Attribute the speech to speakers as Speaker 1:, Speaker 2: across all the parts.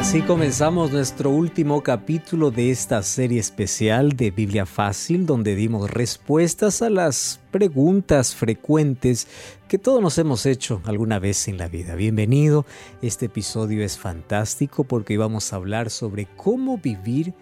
Speaker 1: Así comenzamos nuestro último capítulo de esta serie especial de Biblia Fácil, donde dimos respuestas a las preguntas frecuentes que todos nos hemos hecho alguna vez en la vida. Bienvenido, este episodio es fantástico porque vamos a hablar sobre cómo vivir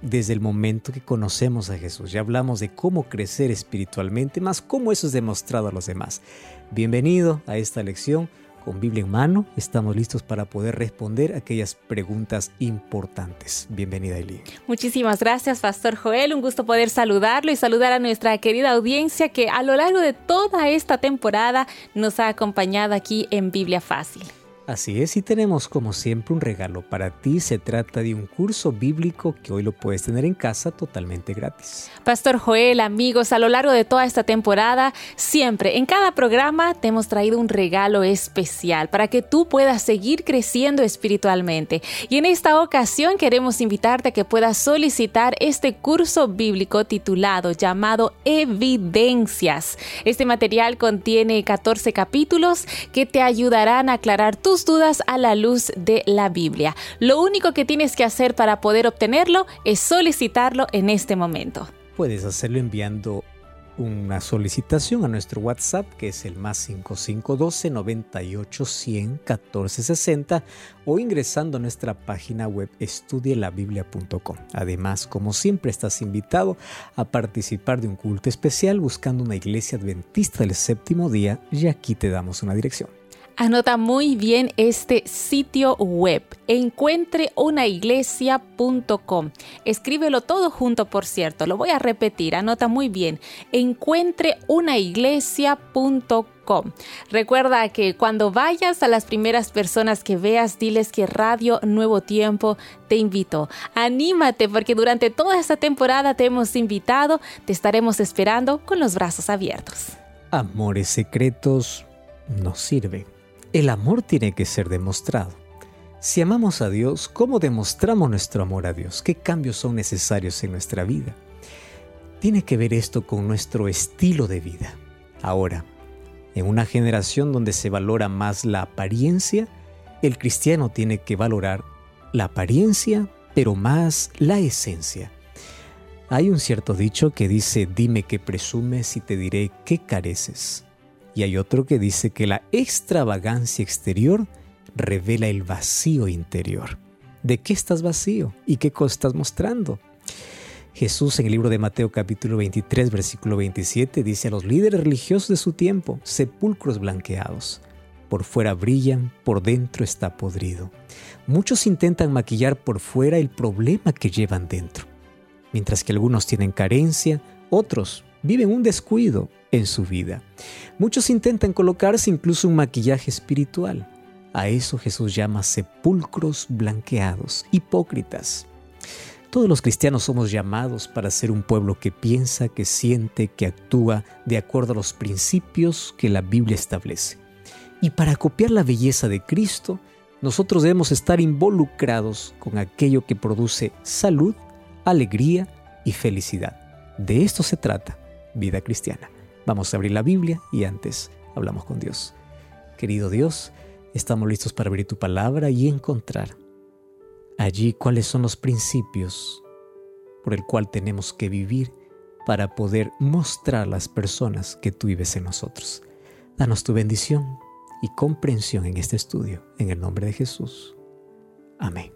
Speaker 1: desde el momento que conocemos a Jesús. Ya hablamos de cómo crecer espiritualmente, más cómo eso es demostrado a los demás. Bienvenido a esta lección con Biblia en mano, estamos listos para poder responder aquellas preguntas importantes. Bienvenida, Eli.
Speaker 2: Muchísimas gracias, Pastor Joel. Un gusto poder saludarlo y saludar a nuestra querida audiencia que a lo largo de toda esta temporada nos ha acompañado aquí en Biblia Fácil.
Speaker 1: Así es, y tenemos como siempre un regalo para ti. Se trata de un curso bíblico que hoy lo puedes tener en casa totalmente gratis.
Speaker 2: Pastor Joel, amigos, a lo largo de toda esta temporada, siempre en cada programa te hemos traído un regalo especial para que tú puedas seguir creciendo espiritualmente. Y en esta ocasión queremos invitarte a que puedas solicitar este curso bíblico titulado llamado Evidencias. Este material contiene 14 capítulos que te ayudarán a aclarar tus dudas a la luz de la Biblia. Lo único que tienes que hacer para poder obtenerlo es solicitarlo en este momento.
Speaker 1: Puedes hacerlo enviando una solicitación a nuestro WhatsApp que es el más 5512 98 100 1460 o ingresando a nuestra página web estudielabiblia.com. Además, como siempre, estás invitado a participar de un culto especial buscando una iglesia adventista del séptimo día y aquí te damos una dirección.
Speaker 2: Anota muy bien este sitio web, encuentreunaiglesia.com. Escríbelo todo junto, por cierto, lo voy a repetir, anota muy bien, encuentreunaiglesia.com. Recuerda que cuando vayas a las primeras personas que veas, diles que Radio Nuevo Tiempo te invitó. Anímate porque durante toda esta temporada te hemos invitado, te estaremos esperando con los brazos abiertos.
Speaker 1: Amores secretos no sirven el amor tiene que ser demostrado. Si amamos a Dios, ¿cómo demostramos nuestro amor a Dios? ¿Qué cambios son necesarios en nuestra vida? Tiene que ver esto con nuestro estilo de vida. Ahora, en una generación donde se valora más la apariencia, el cristiano tiene que valorar la apariencia, pero más la esencia. Hay un cierto dicho que dice, dime qué presumes y te diré qué careces. Y hay otro que dice que la extravagancia exterior revela el vacío interior. ¿De qué estás vacío y qué cosa estás mostrando? Jesús en el libro de Mateo capítulo 23 versículo 27 dice a los líderes religiosos de su tiempo, sepulcros blanqueados. Por fuera brillan, por dentro está podrido. Muchos intentan maquillar por fuera el problema que llevan dentro. Mientras que algunos tienen carencia, otros viven un descuido en su vida. Muchos intentan colocarse incluso un maquillaje espiritual. A eso Jesús llama sepulcros blanqueados, hipócritas. Todos los cristianos somos llamados para ser un pueblo que piensa, que siente, que actúa de acuerdo a los principios que la Biblia establece. Y para copiar la belleza de Cristo, nosotros debemos estar involucrados con aquello que produce salud, alegría y felicidad. De esto se trata vida cristiana. Vamos a abrir la Biblia y antes hablamos con Dios. Querido Dios, estamos listos para abrir tu palabra y encontrar allí cuáles son los principios por el cual tenemos que vivir para poder mostrar a las personas que tú vives en nosotros. Danos tu bendición y comprensión en este estudio, en el nombre de Jesús. Amén.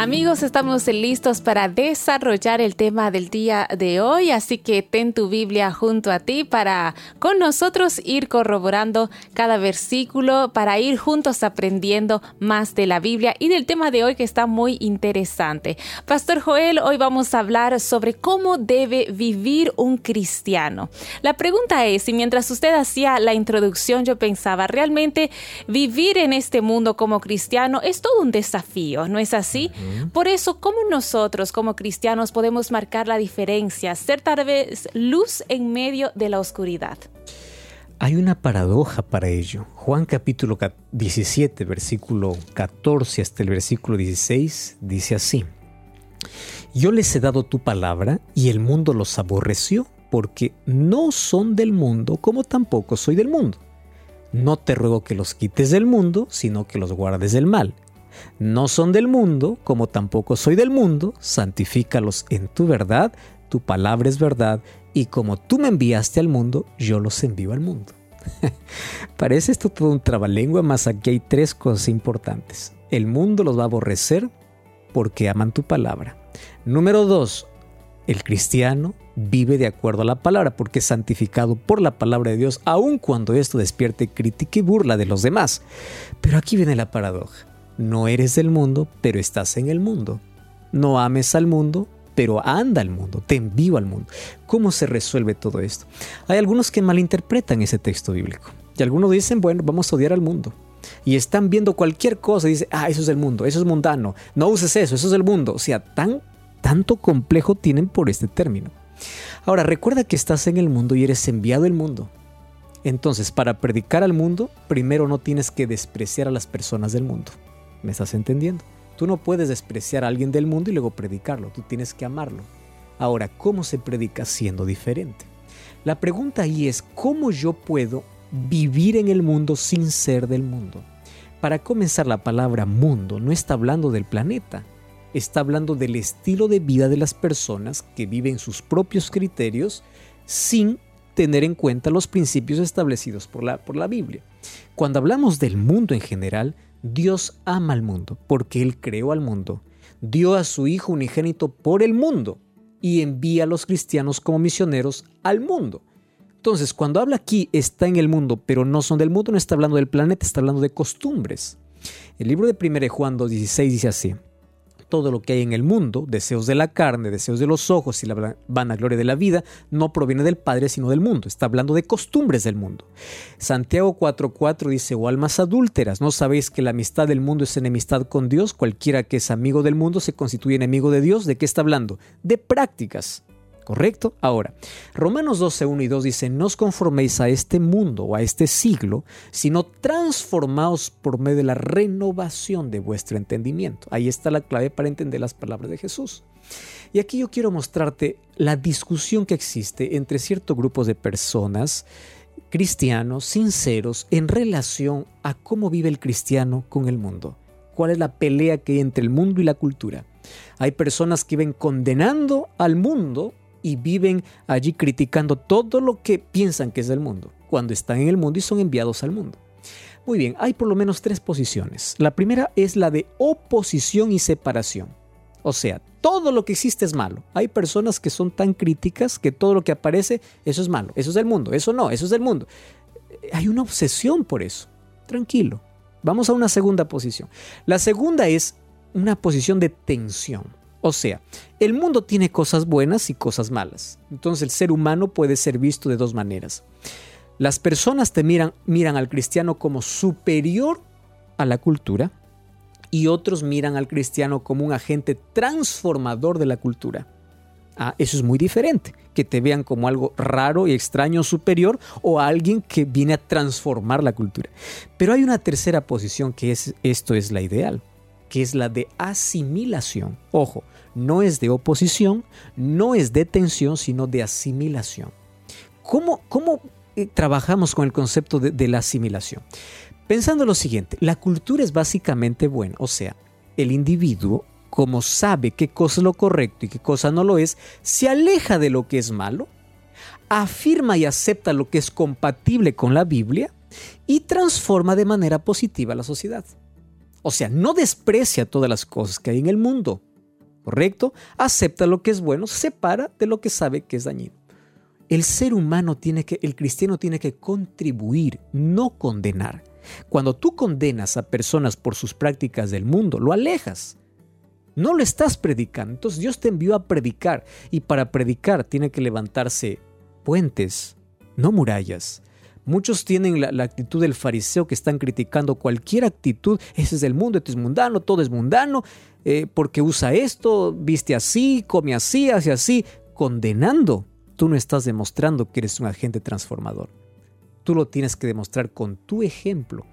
Speaker 2: Amigos, estamos listos para desarrollar el tema del día de hoy, así que ten tu Biblia junto a ti para con nosotros ir corroborando cada versículo, para ir juntos aprendiendo más de la Biblia y del tema de hoy que está muy interesante. Pastor Joel, hoy vamos a hablar sobre cómo debe vivir un cristiano. La pregunta es, y mientras usted hacía la introducción, yo pensaba, realmente vivir en este mundo como cristiano es todo un desafío, ¿no es así? Por eso, ¿cómo nosotros como cristianos podemos marcar la diferencia, ser tal vez luz en medio de la oscuridad?
Speaker 1: Hay una paradoja para ello. Juan capítulo 17, versículo 14 hasta el versículo 16 dice así. Yo les he dado tu palabra y el mundo los aborreció porque no son del mundo como tampoco soy del mundo. No te ruego que los quites del mundo, sino que los guardes del mal. No son del mundo, como tampoco soy del mundo, santifícalos en tu verdad, tu palabra es verdad, y como tú me enviaste al mundo, yo los envío al mundo. Parece esto todo un trabalengua, más aquí hay tres cosas importantes. El mundo los va a aborrecer porque aman tu palabra. Número dos, el cristiano vive de acuerdo a la palabra porque es santificado por la palabra de Dios, aun cuando esto despierte crítica y burla de los demás. Pero aquí viene la paradoja. No eres del mundo, pero estás en el mundo. No ames al mundo, pero anda al mundo, te envío al mundo. ¿Cómo se resuelve todo esto? Hay algunos que malinterpretan ese texto bíblico. Y algunos dicen, bueno, vamos a odiar al mundo. Y están viendo cualquier cosa y dicen, ah, eso es el mundo, eso es mundano. No uses eso, eso es el mundo. O sea, tan, tanto complejo tienen por este término. Ahora, recuerda que estás en el mundo y eres enviado al mundo. Entonces, para predicar al mundo, primero no tienes que despreciar a las personas del mundo. ¿Me estás entendiendo? Tú no puedes despreciar a alguien del mundo y luego predicarlo, tú tienes que amarlo. Ahora, ¿cómo se predica siendo diferente? La pregunta ahí es, ¿cómo yo puedo vivir en el mundo sin ser del mundo? Para comenzar, la palabra mundo no está hablando del planeta, está hablando del estilo de vida de las personas que viven sus propios criterios sin tener en cuenta los principios establecidos por la, por la Biblia. Cuando hablamos del mundo en general, Dios ama al mundo porque Él creó al mundo, dio a su Hijo unigénito por el mundo y envía a los cristianos como misioneros al mundo. Entonces, cuando habla aquí está en el mundo, pero no son del mundo, no está hablando del planeta, está hablando de costumbres. El libro de 1 Juan 2.16 dice así, todo lo que hay en el mundo, deseos de la carne, deseos de los ojos y la vanagloria de la vida, no proviene del Padre, sino del mundo. Está hablando de costumbres del mundo. Santiago 4:4 dice, o almas adúlteras, ¿no sabéis que la amistad del mundo es enemistad con Dios? Cualquiera que es amigo del mundo se constituye enemigo de Dios. ¿De qué está hablando? De prácticas. ¿Correcto? Ahora, Romanos 12, 1 y 2 dice, no os conforméis a este mundo o a este siglo, sino transformaos por medio de la renovación de vuestro entendimiento. Ahí está la clave para entender las palabras de Jesús. Y aquí yo quiero mostrarte la discusión que existe entre ciertos grupos de personas, cristianos, sinceros, en relación a cómo vive el cristiano con el mundo. ¿Cuál es la pelea que hay entre el mundo y la cultura? Hay personas que ven condenando al mundo y viven allí criticando todo lo que piensan que es del mundo, cuando están en el mundo y son enviados al mundo. Muy bien, hay por lo menos tres posiciones. La primera es la de oposición y separación. O sea, todo lo que existe es malo. Hay personas que son tan críticas que todo lo que aparece, eso es malo, eso es del mundo, eso no, eso es del mundo. Hay una obsesión por eso. Tranquilo. Vamos a una segunda posición. La segunda es una posición de tensión. O sea, el mundo tiene cosas buenas y cosas malas. Entonces el ser humano puede ser visto de dos maneras. Las personas te miran, miran al cristiano como superior a la cultura y otros miran al cristiano como un agente transformador de la cultura. Ah, eso es muy diferente, que te vean como algo raro y extraño superior o alguien que viene a transformar la cultura. Pero hay una tercera posición que es esto es la ideal que es la de asimilación. Ojo, no es de oposición, no es de tensión, sino de asimilación. ¿Cómo, cómo eh, trabajamos con el concepto de, de la asimilación? Pensando lo siguiente, la cultura es básicamente buena, o sea, el individuo, como sabe qué cosa es lo correcto y qué cosa no lo es, se aleja de lo que es malo, afirma y acepta lo que es compatible con la Biblia y transforma de manera positiva la sociedad. O sea, no desprecia todas las cosas que hay en el mundo. ¿Correcto? Acepta lo que es bueno, se separa de lo que sabe que es dañino. El ser humano tiene que, el cristiano tiene que contribuir, no condenar. Cuando tú condenas a personas por sus prácticas del mundo, lo alejas. No lo estás predicando. Entonces Dios te envió a predicar y para predicar tiene que levantarse puentes, no murallas. Muchos tienen la, actitud del fariseo que están criticando cualquier actitud. Ese es el mundo, esto es mundano, todo es mundano, eh, porque usa esto, viste así, come así, hace así, condenando. Tú no estás demostrando que eres un agente transformador. Tú lo tienes que demostrar con tu ejemplo.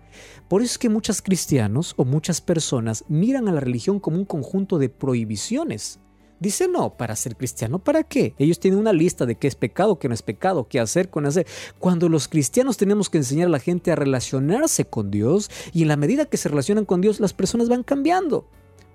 Speaker 1: Por eso es que muchos cristianos o muchas personas miran a la religión como un conjunto de prohibiciones. Dice no, para ser cristiano, ¿para qué? Ellos tienen una lista de qué es pecado, qué no es pecado, qué hacer, con hacer. Cuando los cristianos tenemos que enseñar a la gente a relacionarse con Dios y en la medida que se relacionan con Dios, las personas van cambiando.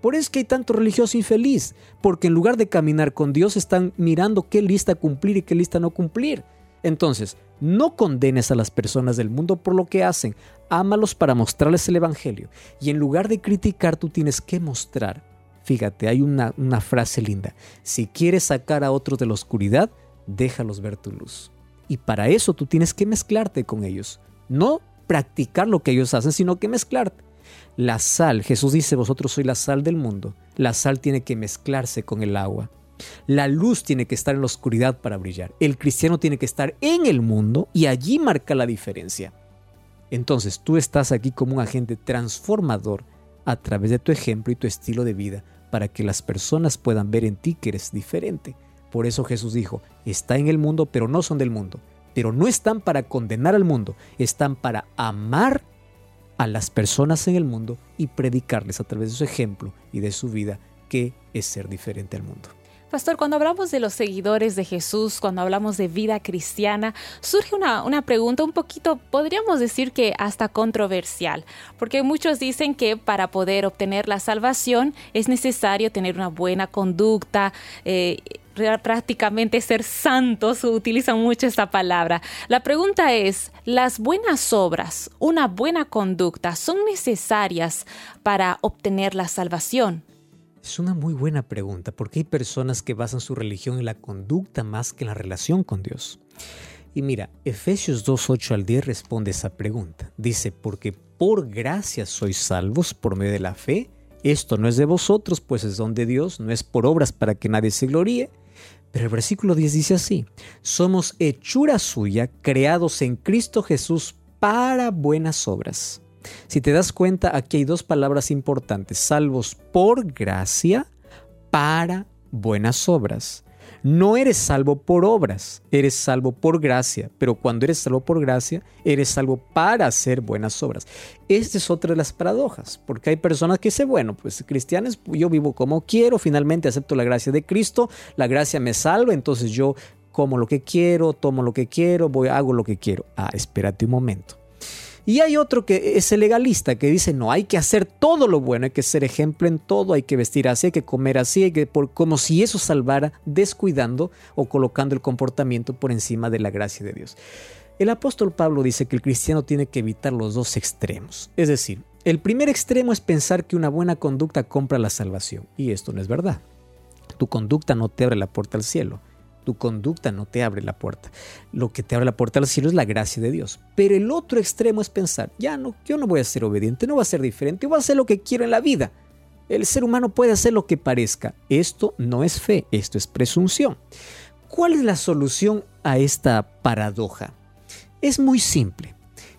Speaker 1: Por eso es que hay tanto religioso infeliz, porque en lugar de caminar con Dios están mirando qué lista cumplir y qué lista no cumplir. Entonces, no condenes a las personas del mundo por lo que hacen, ámalos para mostrarles el Evangelio. Y en lugar de criticar, tú tienes que mostrar Fíjate, hay una, frase linda. Si quieres sacar a otros de la oscuridad, déjalos ver tu luz. Y para eso tú tienes que mezclarte con ellos. No practicar lo que ellos hacen, sino que mezclarte. La sal, Jesús dice, vosotros sois la sal del mundo. La sal tiene que mezclarse con el agua. La luz tiene que estar en la oscuridad para brillar. El cristiano tiene que estar en el mundo y allí marca la diferencia. Entonces tú estás aquí como un agente transformador a través de tu ejemplo y tu estilo de vida para que las personas puedan ver en ti que eres diferente. Por eso Jesús dijo, está en el mundo, pero no son del mundo. Pero no están para condenar al mundo, están para amar a las personas en el mundo y predicarles a través de su ejemplo y de su vida que es ser diferente al mundo.
Speaker 2: Pastor, cuando hablamos de los seguidores de Jesús, cuando hablamos de vida cristiana, surge una, una, pregunta un poquito, podríamos decir que hasta controversial, porque muchos dicen que para poder obtener la salvación es necesario tener una buena conducta. Eh, prácticamente ser santos, utilizan mucho esta palabra. La pregunta es, ¿las buenas obras, una buena conducta, son necesarias para obtener la salvación?
Speaker 1: Es una muy buena pregunta porque hay personas que basan su religión en la conducta más que en la relación con Dios. Y mira, Efesios 2.8 al 10 responde esa pregunta. Dice, porque por gracia sois salvos por medio de la fe. Esto no es de vosotros, pues es don de Dios, no es por obras para que nadie se gloríe. Pero el versículo 10 dice así, somos hechura suya, creados en Cristo Jesús para buenas obras si te das cuenta, aquí hay dos palabras importantes, salvos por gracia para buenas obras. No eres salvo por obras, eres salvo por gracia, pero cuando eres salvo por gracia, eres salvo para hacer buenas obras. Esta es otra de las paradojas, porque hay personas que dicen, bueno, pues cristianos, yo vivo como quiero, finalmente acepto la gracia de Cristo, la gracia me salva, entonces yo como lo que quiero, tomo lo que quiero, voy, hago lo que quiero. Ah, espérate un momento. Y hay otro que es el legalista, que dice, no, hay que hacer todo lo bueno, hay que ser ejemplo en todo, hay que vestir así, hay que comer así, hay que, por, como si eso salvara, descuidando o colocando el comportamiento por encima de la gracia de Dios. El apóstol Pablo dice que el cristiano tiene que evitar los dos extremos. Es decir, el primer extremo es pensar que una buena conducta compra la salvación. Y esto no es verdad. Tu conducta no te abre la puerta al cielo tu conducta no te abre la puerta. Lo que te abre la puerta al cielo es la gracia de Dios. Pero el otro extremo es pensar, ya no, yo no voy a ser obediente, no voy a ser diferente, voy a hacer lo que quiero en la vida. El ser humano puede hacer lo que parezca. Esto no es fe, esto es presunción. ¿Cuál es la solución a esta paradoja? Es muy simple.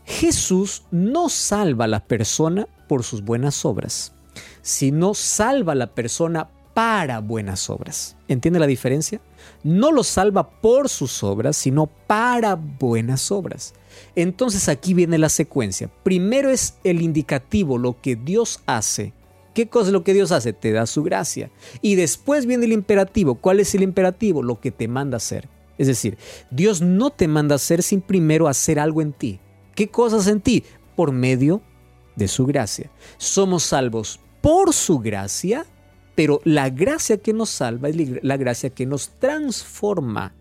Speaker 1: Jesús no salva a la persona por sus buenas obras, sino salva a la persona para buenas obras. ¿Entiende la diferencia? no lo salva por sus obras, sino para buenas obras. Entonces aquí viene la secuencia. Primero es el indicativo, lo que Dios hace. ¿Qué cosa es lo que Dios hace? Te da su gracia. Y después viene el imperativo. ¿Cuál es el imperativo? Lo que te manda hacer. Es decir, Dios no te manda hacer sin primero hacer algo en ti. ¿Qué cosas en ti? Por medio de su gracia. Somos salvos por su gracia pero la gracia que nos salva es la gracia que nos transforma.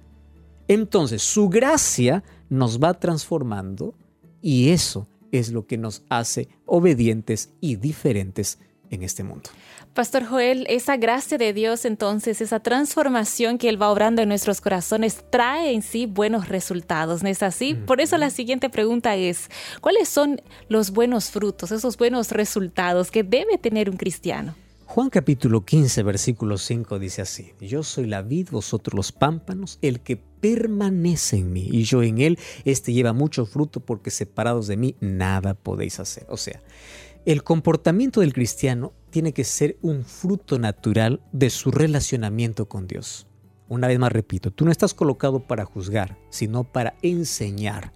Speaker 1: Entonces, su gracia nos va transformando y eso es lo que nos hace obedientes y diferentes en este mundo.
Speaker 2: Pastor Joel, esa gracia de Dios entonces, esa transformación que Él va obrando en nuestros corazones, trae en sí buenos resultados, ¿no es así? Por eso la siguiente pregunta es, ¿cuáles son los buenos frutos, esos buenos resultados que debe tener un cristiano?
Speaker 1: Juan capítulo 15, versículo 5 dice así, Yo soy la vid, vosotros los pámpanos, el que permanece en mí y yo en él, este lleva mucho fruto porque separados de mí nada podéis hacer. O sea, el comportamiento del cristiano tiene que ser un fruto natural de su relacionamiento con Dios. Una vez más repito, tú no estás colocado para juzgar, sino para enseñar.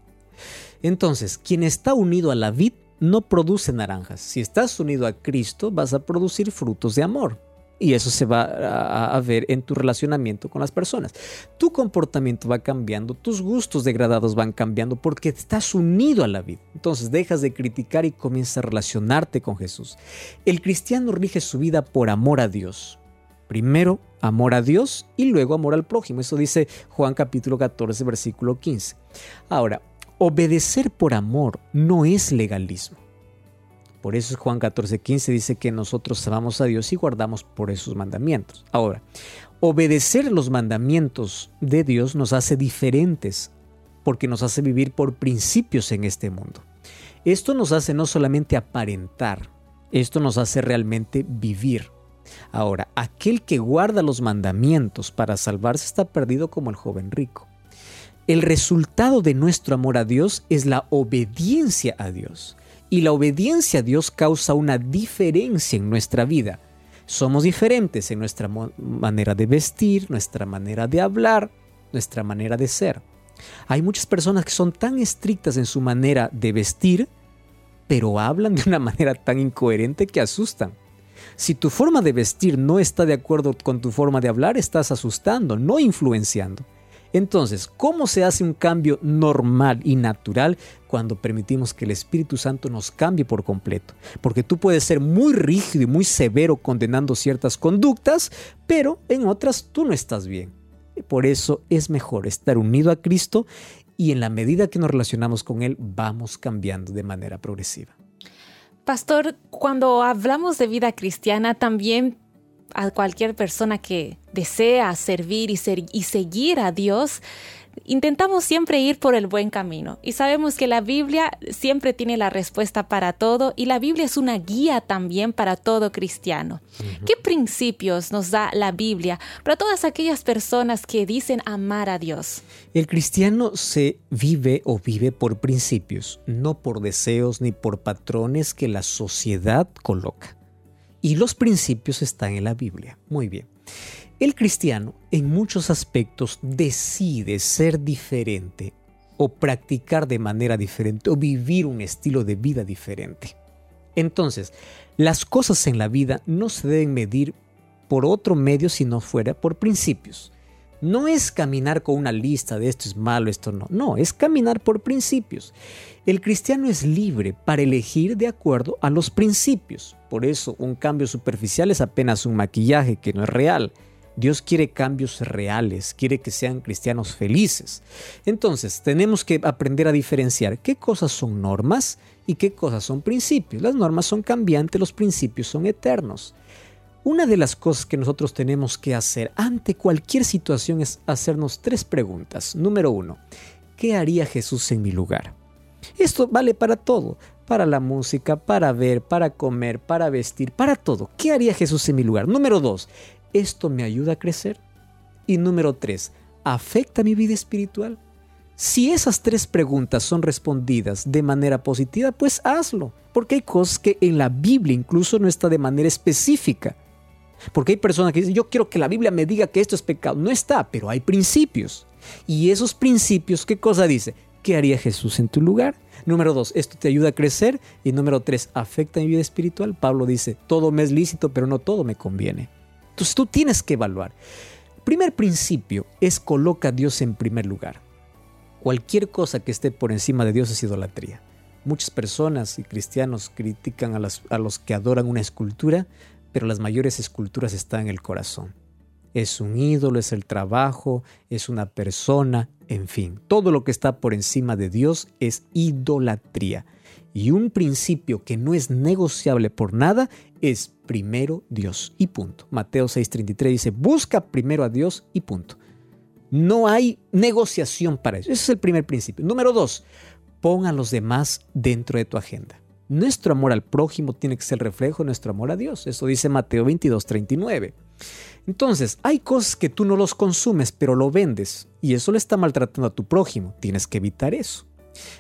Speaker 1: Entonces, quien está unido a la vid no produce naranjas. Si estás unido a Cristo, vas a producir frutos de amor. Y eso se va a, ver en tu relacionamiento con las personas. Tu comportamiento va cambiando, tus gustos degradados van cambiando porque estás unido a la vida. Entonces dejas de criticar y comienzas a relacionarte con Jesús. El cristiano rige su vida por amor a Dios. Primero amor a Dios y luego amor al prójimo. Eso dice Juan capítulo 14, versículo 15. Ahora, obedecer por amor no es legalismo. Por eso Juan 14:15 dice que nosotros amamos a Dios y guardamos por esos mandamientos. Ahora, obedecer los mandamientos de Dios nos hace diferentes porque nos hace vivir por principios en este mundo. Esto nos hace no solamente aparentar, esto nos hace realmente vivir. Ahora, aquel que guarda los mandamientos para salvarse está perdido como el joven rico. El resultado de nuestro amor a Dios es la obediencia a Dios. Y la obediencia a Dios causa una diferencia en nuestra vida. Somos diferentes en nuestra manera de vestir, nuestra manera de hablar, nuestra manera de ser. Hay muchas personas que son tan estrictas en su manera de vestir, pero hablan de una manera tan incoherente que asustan. Si tu forma de vestir no está de acuerdo con tu forma de hablar, estás asustando, no influenciando. Entonces, ¿cómo se hace un cambio normal y natural cuando permitimos que el Espíritu Santo nos cambie por completo? Porque tú puedes ser muy rígido y muy severo condenando ciertas conductas, pero en otras tú no estás bien. Por eso es mejor estar unido a Cristo y en la medida que nos relacionamos con Él vamos cambiando de manera progresiva.
Speaker 2: Pastor, cuando hablamos de vida cristiana también a cualquier persona que desea servir y, y seguir a Dios, intentamos siempre ir por el buen camino y sabemos que la Biblia siempre tiene la respuesta para todo y la Biblia es una guía también para todo cristiano. ¿Qué principios nos da la Biblia para todas aquellas personas que dicen amar a Dios?
Speaker 1: El cristiano se vive o vive por principios, no por deseos ni por patrones que la sociedad coloca. Y los principios están en la Biblia. Muy bien. El cristiano en muchos aspectos decide ser diferente o practicar de manera diferente o vivir un estilo de vida diferente. Entonces, las cosas en la vida no se deben medir por otro medio si no fuera por principios. No es caminar con una lista de esto es malo, esto no. No, es caminar por principios. El cristiano es libre para elegir de acuerdo a los principios. Por eso un cambio superficial es apenas un maquillaje que no es real. Dios quiere cambios reales, quiere que sean cristianos felices. Entonces, tenemos que aprender a diferenciar qué cosas son normas y qué cosas son principios. Las normas son cambiantes, los principios son eternos. Una de las cosas que nosotros tenemos que hacer ante cualquier situación es hacernos tres preguntas. Número uno, ¿qué haría Jesús en mi lugar? Esto vale para todo, para la música, para ver, para comer, para vestir, para todo. ¿Qué haría Jesús en mi lugar? Número dos, ¿esto me ayuda a crecer? Y número tres, ¿afecta mi vida espiritual? Si esas tres preguntas son respondidas de manera positiva, pues hazlo, porque hay cosas que en la Biblia incluso no está de manera específica. Porque hay personas que dicen, yo quiero que la Biblia me diga que esto es pecado. No está, pero hay principios. Y esos principios, ¿qué cosa dice? ¿Qué haría Jesús en tu lugar? Número dos, esto te ayuda a crecer. Y número tres, afecta mi vida espiritual. Pablo dice, todo me es lícito, pero no todo me conviene. Entonces tú tienes que evaluar. Primer principio es coloca a Dios en primer lugar. Cualquier cosa que esté por encima de Dios es idolatría. Muchas personas y cristianos critican a, a los que adoran una escultura, pero las mayores esculturas están en el corazón. Es un ídolo, es el trabajo, es una persona, en fin, todo lo que está por encima de Dios es idolatría. Y un principio que no es negociable por nada es primero Dios y punto. Mateo 6:33 dice, busca primero a Dios y punto. No hay negociación para eso. Ese es el primer principio. Número dos, pon a los demás dentro de tu agenda. Nuestro amor al prójimo tiene que ser reflejo de nuestro amor a Dios. Eso dice Mateo 22:39. Entonces, hay cosas que tú no los consumes, pero lo vendes, y eso le está maltratando a tu prójimo. Tienes que evitar eso.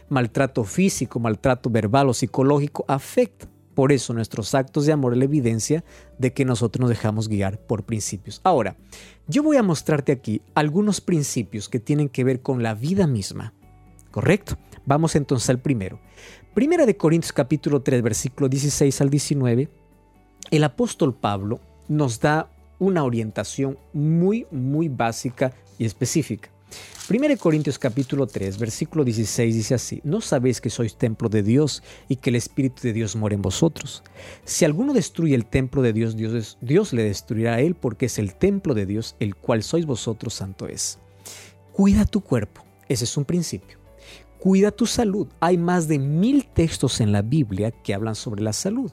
Speaker 1: Maltrato físico, maltrato verbal o psicológico afecta. Por eso nuestros actos de amor es la evidencia de que nosotros nos dejamos guiar por principios. Ahora, yo voy a mostrarte aquí algunos principios que tienen que ver con la vida misma. ¿Correcto? Vamos entonces al primero. Primera de Corintios capítulo 3, versículo 16 al 19. El apóstol Pablo nos da una orientación muy, muy básica y específica. 1 Corintios capítulo 3, versículo 16 dice así, ¿no sabéis que sois templo de Dios y que el Espíritu de Dios mora en vosotros? Si alguno destruye el templo de Dios, Dios, Dios le destruirá a él porque es el templo de Dios, el cual sois vosotros, santo es. Cuida tu cuerpo, ese es un principio. Cuida tu salud. Hay más de mil textos en la Biblia que hablan sobre la salud.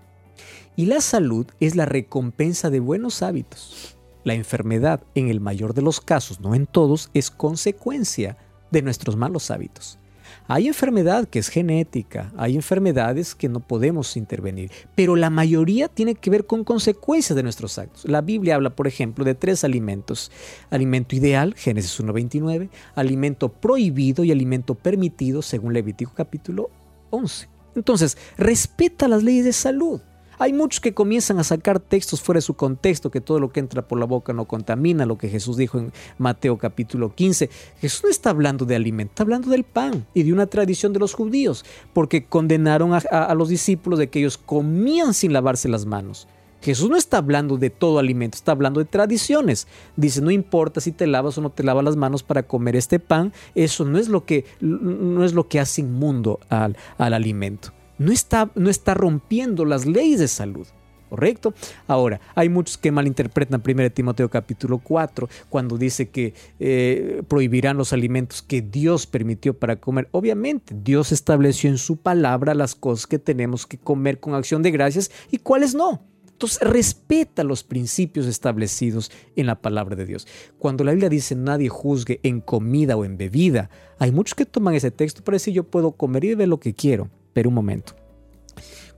Speaker 1: Y la salud es la recompensa de buenos hábitos. La enfermedad, en el mayor de los casos, no en todos, es consecuencia de nuestros malos hábitos. Hay enfermedad que es genética, hay enfermedades que no podemos intervenir, pero la mayoría tiene que ver con consecuencias de nuestros actos. La Biblia habla, por ejemplo, de tres alimentos. Alimento ideal, Génesis 1.29, alimento prohibido y alimento permitido, según Levítico capítulo 11. Entonces, respeta las leyes de salud. Hay muchos que comienzan a sacar textos fuera de su contexto, que todo lo que entra por la boca no contamina, lo que Jesús dijo en Mateo capítulo 15. Jesús no está hablando de alimento, está hablando del pan y de una tradición de los judíos, porque condenaron a, los discípulos de que ellos comían sin lavarse las manos. Jesús no está hablando de todo alimento, está hablando de tradiciones. Dice, no importa si te lavas o no te lavas las manos para comer este pan, eso no es lo que, no es lo que hace inmundo al, al alimento no está, no está rompiendo las leyes de salud. ¿Correcto? Ahora, hay muchos que malinterpretan 1 Timoteo capítulo 4 cuando dice que eh, prohibirán los alimentos que Dios permitió para comer. Obviamente, Dios estableció en su palabra las cosas que tenemos que comer con acción de gracias y cuáles no. Entonces, respeta los principios establecidos en la palabra de Dios. Cuando la Biblia dice nadie juzgue en comida o en bebida, hay muchos que toman ese texto para decir yo puedo comer y beber lo que quiero. Pero un momento.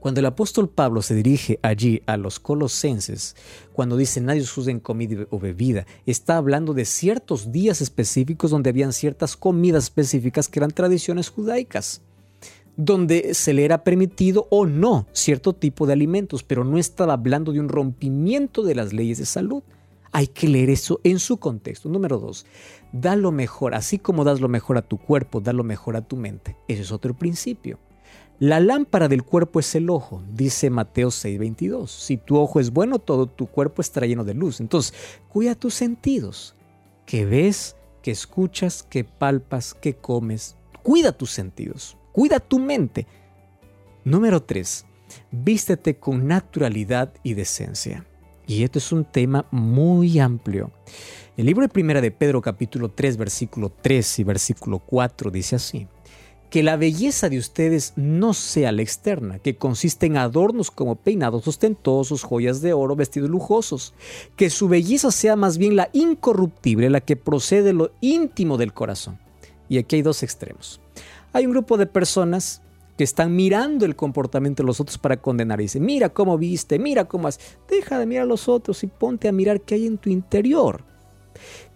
Speaker 1: Cuando el apóstol Pablo se dirige allí a los colosenses, cuando dice nadie juzgue en comida o bebida, está hablando de ciertos días específicos donde habían ciertas comidas específicas que eran tradiciones judaicas, donde se le era permitido o no cierto tipo de alimentos, pero no estaba hablando de un rompimiento de las leyes de salud. Hay que leer eso en su contexto. Número dos, da lo mejor, así como das lo mejor a tu cuerpo, da lo mejor a tu mente. Ese es otro principio. La lámpara del cuerpo es el ojo, dice Mateo 6:22. Si tu ojo es bueno, todo tu cuerpo estará lleno de luz. Entonces, cuida tus sentidos. Que ves, que escuchas, que palpas, que comes. Cuida tus sentidos. Cuida tu mente. Número 3. Vístete con naturalidad y decencia. Y esto es un tema muy amplio. El libro de Primera de Pedro capítulo 3 versículo 3 y versículo 4 dice así que la belleza de ustedes no sea la externa, que consiste en adornos como peinados ostentosos, joyas de oro, vestidos lujosos, que su belleza sea más bien la incorruptible, la que procede de lo íntimo del corazón. Y aquí hay dos extremos. Hay un grupo de personas que están mirando el comportamiento de los otros para condenar. Y dicen, mira cómo viste, mira cómo has. Deja de mirar a los otros y ponte a mirar qué hay en tu interior.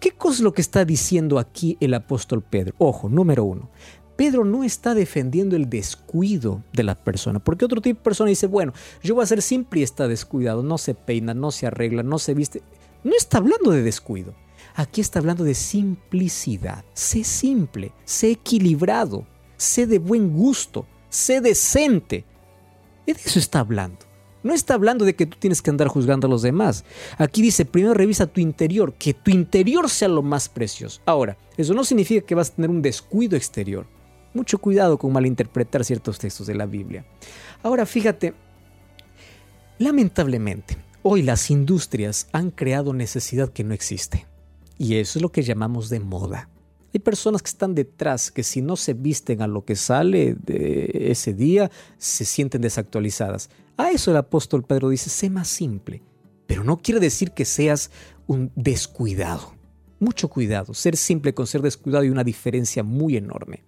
Speaker 1: ¿Qué cosa es lo que está diciendo aquí el apóstol Pedro? Ojo, número uno. Pedro no está defendiendo el descuido de la persona, porque otro tipo de persona dice, bueno, yo voy a ser simple y está descuidado, no se peina, no se arregla, no se viste. No está hablando de descuido. Aquí está hablando de simplicidad. Sé simple, sé equilibrado, sé de buen gusto, sé decente. De eso está hablando. No está hablando de que tú tienes que andar juzgando a los demás. Aquí dice, primero revisa tu interior, que tu interior sea lo más precioso. Ahora, eso no significa que vas a tener un descuido exterior. Mucho cuidado con malinterpretar ciertos textos de la Biblia. Ahora fíjate, lamentablemente, Hoy las industrias han creado necesidad que no existe. Y eso es lo que llamamos de moda. Hay personas que están detrás que si no se visten a lo que sale de ese día, se sienten desactualizadas. A eso el apóstol Pedro dice, sé más simple. Pero no quiere decir que seas un descuidado. Mucho cuidado. Ser simple con ser descuidado hay una diferencia muy enorme.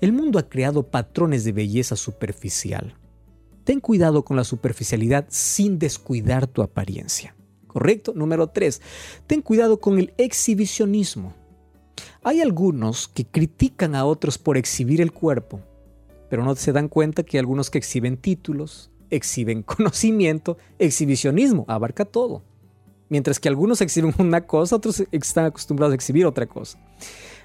Speaker 1: El mundo ha creado patrones de belleza superficial. Ten cuidado con la superficialidad sin descuidar tu apariencia. ¿Correcto? Número 3. Ten cuidado con el exhibicionismo. Hay algunos que critican a otros por exhibir el cuerpo, pero no se dan cuenta que hay algunos que exhiben títulos, exhiben conocimiento, exhibicionismo, abarca todo. Mientras que algunos exhiben una cosa, otros están acostumbrados a exhibir otra cosa.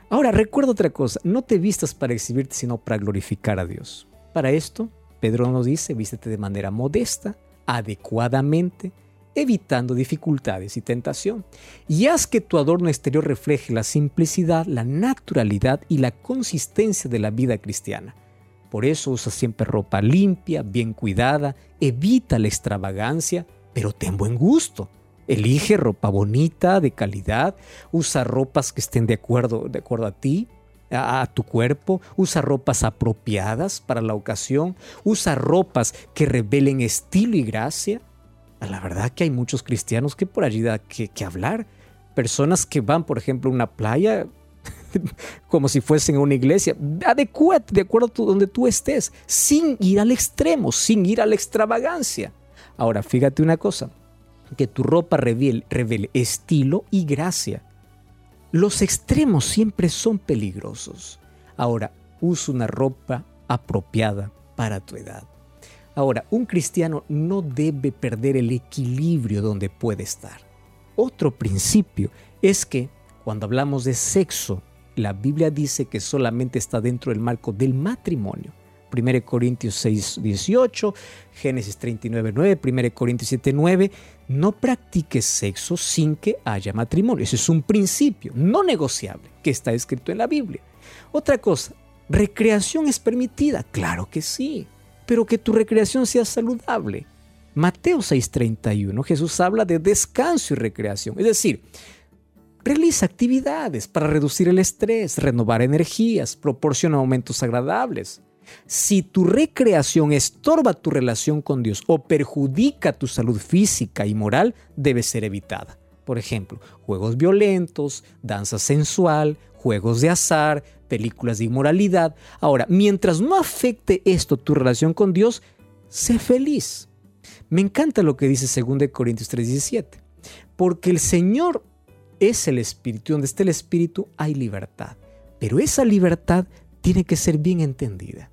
Speaker 1: Ahora, recuerda otra cosa, no te vistas para exhibirte, sino para glorificar a Dios. Para esto, Pedro nos dice, vístete de manera modesta, adecuadamente, evitando dificultades y tentación. Y haz que tu adorno exterior refleje la simplicidad, la naturalidad y la consistencia de la vida cristiana. Por eso usa siempre ropa limpia, bien cuidada, evita la extravagancia, pero ten buen gusto. Elige ropa bonita, de calidad, usa ropas que estén de acuerdo, de acuerdo a ti, a, a, tu cuerpo, usa ropas apropiadas para la ocasión, usa ropas que revelen estilo y gracia, la verdad que hay muchos cristianos que por allí da que, hablar. Personas que van, por ejemplo, a una playa como si fuesen a una iglesia. Adecúate de acuerdo a donde tú estés, sin ir al extremo, sin ir a la extravagancia. Ahora, fíjate una cosa, que tu ropa revele, estilo y gracia. Los extremos siempre son peligrosos. Ahora, usa una ropa apropiada para tu edad. Ahora, un cristiano no debe perder el equilibrio donde puede estar. Otro principio es que cuando hablamos de sexo, la Biblia dice que solamente está dentro del marco del matrimonio. 1 Corintios 6, 18, Génesis 39, 9, 1 Corintios 7, 9. No practiques sexo sin que haya matrimonio. Ese es un principio no negociable que está escrito en la Biblia. Otra cosa, ¿recreación es permitida? Claro que sí pero que tu recreación sea saludable. Mateo 6:31, Jesús habla de descanso y recreación, es decir, realiza actividades para reducir el estrés, renovar energías, proporciona momentos agradables. Si tu recreación estorba tu relación con Dios o perjudica tu salud física y moral, debe ser evitada. Por ejemplo, juegos violentos, danza sensual, juegos de azar, películas de inmoralidad. Ahora, mientras no afecte esto tu relación con Dios, sé feliz. Me encanta lo que dice 2 Corintios 3:17, porque el Señor es el Espíritu, donde está el Espíritu hay libertad, pero esa libertad tiene que ser bien entendida.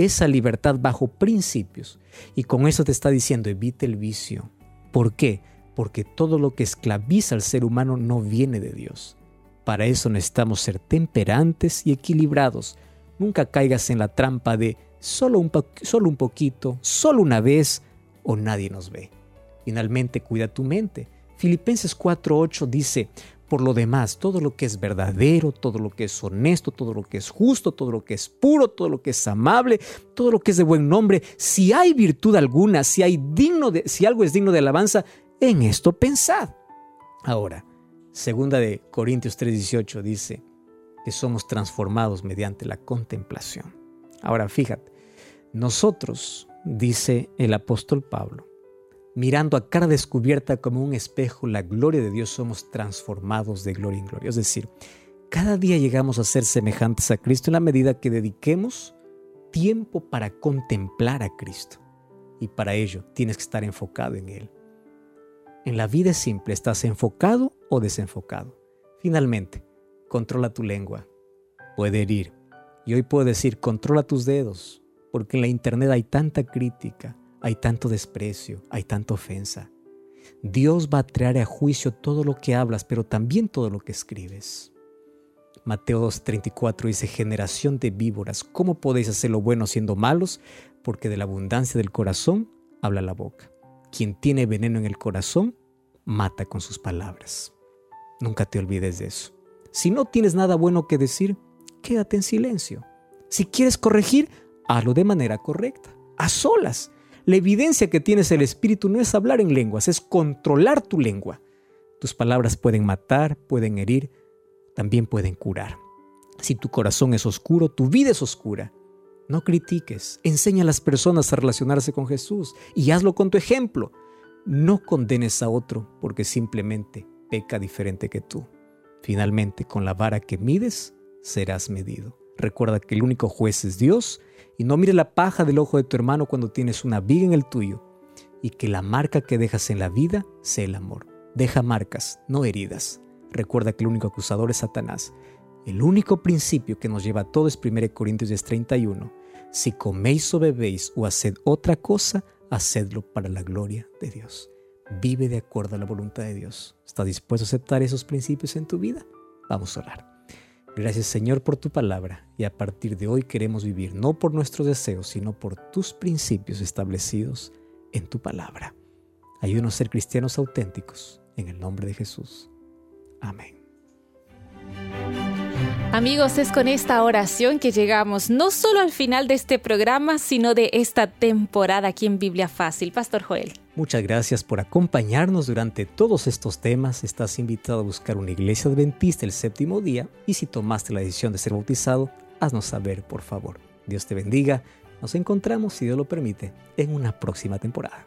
Speaker 1: Esa libertad bajo principios. Y con eso te está diciendo, evite el vicio. ¿Por qué? Porque todo lo que esclaviza al ser humano no viene de Dios. Para eso necesitamos ser temperantes y equilibrados. Nunca caigas en la trampa de solo un, solo un poquito, solo una vez o nadie nos ve. Finalmente, cuida tu mente. Filipenses 4:8 dice, por lo demás, todo lo que es verdadero, todo lo que es honesto, todo lo que es justo, todo lo que es puro, todo lo que es amable, todo lo que es de buen nombre, si hay virtud alguna, si hay digno de, si algo es digno de alabanza, en esto pensad. Ahora, Segunda de Corintios 3:18 dice que somos transformados mediante la contemplación. Ahora fíjate, nosotros, dice el apóstol Pablo, mirando a cara descubierta como un espejo la gloria de Dios, somos transformados de gloria en gloria. Es decir, cada día llegamos a ser semejantes a Cristo en la medida que dediquemos tiempo para contemplar a Cristo. Y para ello tienes que estar enfocado en Él. En la vida es simple, ¿estás enfocado o desenfocado? Finalmente, controla tu lengua. Puede herir. Y hoy puedo decir, controla tus dedos, porque en la internet hay tanta crítica, hay tanto desprecio, hay tanta ofensa. Dios va a traer a juicio todo lo que hablas, pero también todo lo que escribes. Mateo 2.34 dice, generación de víboras, ¿cómo podéis hacer lo bueno siendo malos? Porque de la abundancia del corazón habla la boca. Quien tiene veneno en el corazón, mata con sus palabras. Nunca te olvides de eso. Si no tienes nada bueno que decir, quédate en silencio. Si quieres corregir, hazlo de manera correcta, a solas. La evidencia que tienes el Espíritu no es hablar en lenguas, es controlar tu lengua. Tus palabras pueden matar, pueden herir, también pueden curar. Si tu corazón es oscuro, tu vida es oscura. No critiques, enseña a las personas a relacionarse con Jesús y hazlo con tu ejemplo. No condenes a otro porque simplemente peca diferente que tú. Finalmente, con la vara que mides, serás medido. Recuerda que el único juez es Dios y no mire la paja del ojo de tu hermano cuando tienes una viga en el tuyo y que la marca que dejas en la vida sea el amor. Deja marcas, no heridas. Recuerda que el único acusador es Satanás. El único principio que nos lleva a todo es 1 Corintios 31 si coméis o bebéis o haced otra cosa, hacedlo para la gloria de Dios. Vive de acuerdo a la voluntad de Dios. ¿Estás dispuesto a aceptar esos principios en tu vida? Vamos a orar. Gracias Señor por tu palabra y a partir de hoy queremos vivir no por nuestros deseos, sino por tus principios establecidos en tu palabra. Ayúdanos a ser cristianos auténticos en el nombre de Jesús. Amén.
Speaker 2: Amigos, es con esta oración que llegamos no solo al final de este programa, sino de esta temporada aquí en Biblia Fácil. Pastor Joel.
Speaker 1: Muchas gracias por acompañarnos durante todos estos temas. Estás invitado a buscar una iglesia adventista el séptimo día y si tomaste la decisión de ser bautizado, haznos saber, por favor. Dios te bendiga. Nos encontramos, si Dios lo permite, en una próxima temporada.